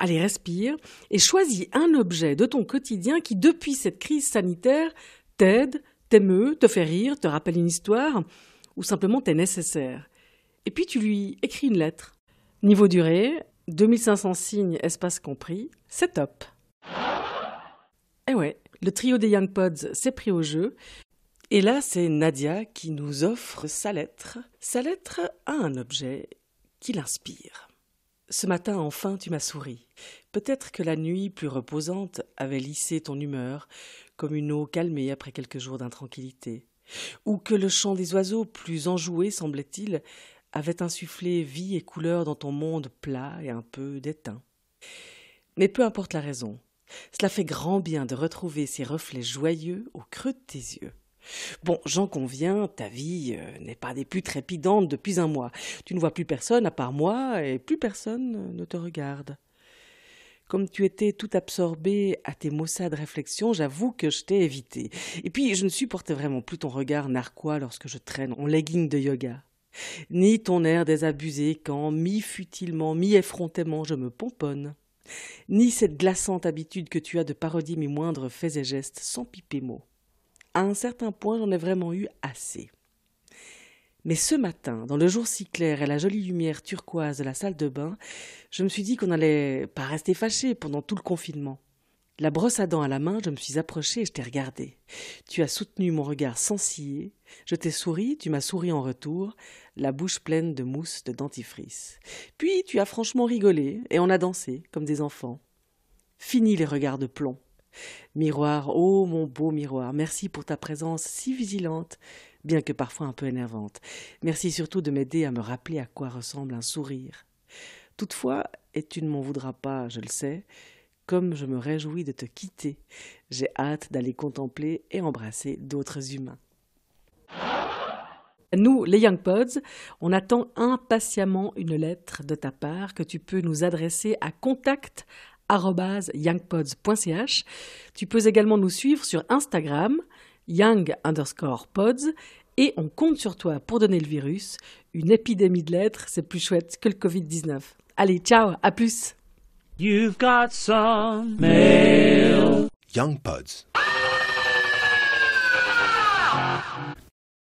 allez, respire, et choisis un objet de ton quotidien qui, depuis cette crise sanitaire, t'aide, t'émeut, te fait rire, te rappelle une histoire, ou simplement t'est nécessaire. Et puis tu lui écris une lettre. Niveau durée, 2500 signes, espace compris, c'est top. Eh ouais, le trio des Young Pods s'est pris au jeu. Et là, c'est Nadia qui nous offre sa lettre. Sa lettre a un objet qui l'inspire. Ce matin, enfin, tu m'as souri. Peut-être que la nuit plus reposante avait lissé ton humeur, comme une eau calmée après quelques jours d'intranquillité, ou que le chant des oiseaux, plus enjoué semblait-il, avait insufflé vie et couleur dans ton monde plat et un peu déteint. Mais peu importe la raison, cela fait grand bien de retrouver ces reflets joyeux au creux de tes yeux. Bon, j'en conviens, ta vie euh, n'est pas des plus trépidantes depuis un mois. Tu ne vois plus personne à part moi, et plus personne ne te regarde. Comme tu étais tout absorbé à tes maussades réflexions, j'avoue que je t'ai évité. Et puis, je ne supportais vraiment plus ton regard narquois lorsque je traîne en legging de yoga ni ton air désabusé quand, mi-futilement, mi-effrontément, je me pomponne, ni cette glaçante habitude que tu as de parodier mes moindres faits et gestes sans piper mot. À un certain point, j'en ai vraiment eu assez. Mais ce matin, dans le jour si clair et la jolie lumière turquoise de la salle de bain, je me suis dit qu'on n'allait pas rester fâché pendant tout le confinement. La brosse à dents à la main, je me suis approché et je t'ai regardé. Tu as soutenu mon regard sans ciller. Je t'ai souri, tu m'as souri en retour, la bouche pleine de mousse de dentifrice. Puis tu as franchement rigolé et on a dansé comme des enfants. Fini les regards de plomb. Miroir, oh mon beau miroir, merci pour ta présence si vigilante, bien que parfois un peu énervante. Merci surtout de m'aider à me rappeler à quoi ressemble un sourire. Toutefois, et tu ne m'en voudras pas, je le sais, comme je me réjouis de te quitter. J'ai hâte d'aller contempler et embrasser d'autres humains. Nous, les Young Pods, on attend impatiemment une lettre de ta part que tu peux nous adresser à contact youngpods.ch. Tu peux également nous suivre sur Instagram, young underscore pods, et on compte sur toi pour donner le virus. Une épidémie de lettres, c'est plus chouette que le Covid-19. Allez, ciao, à plus You've got some mail. Young Pods.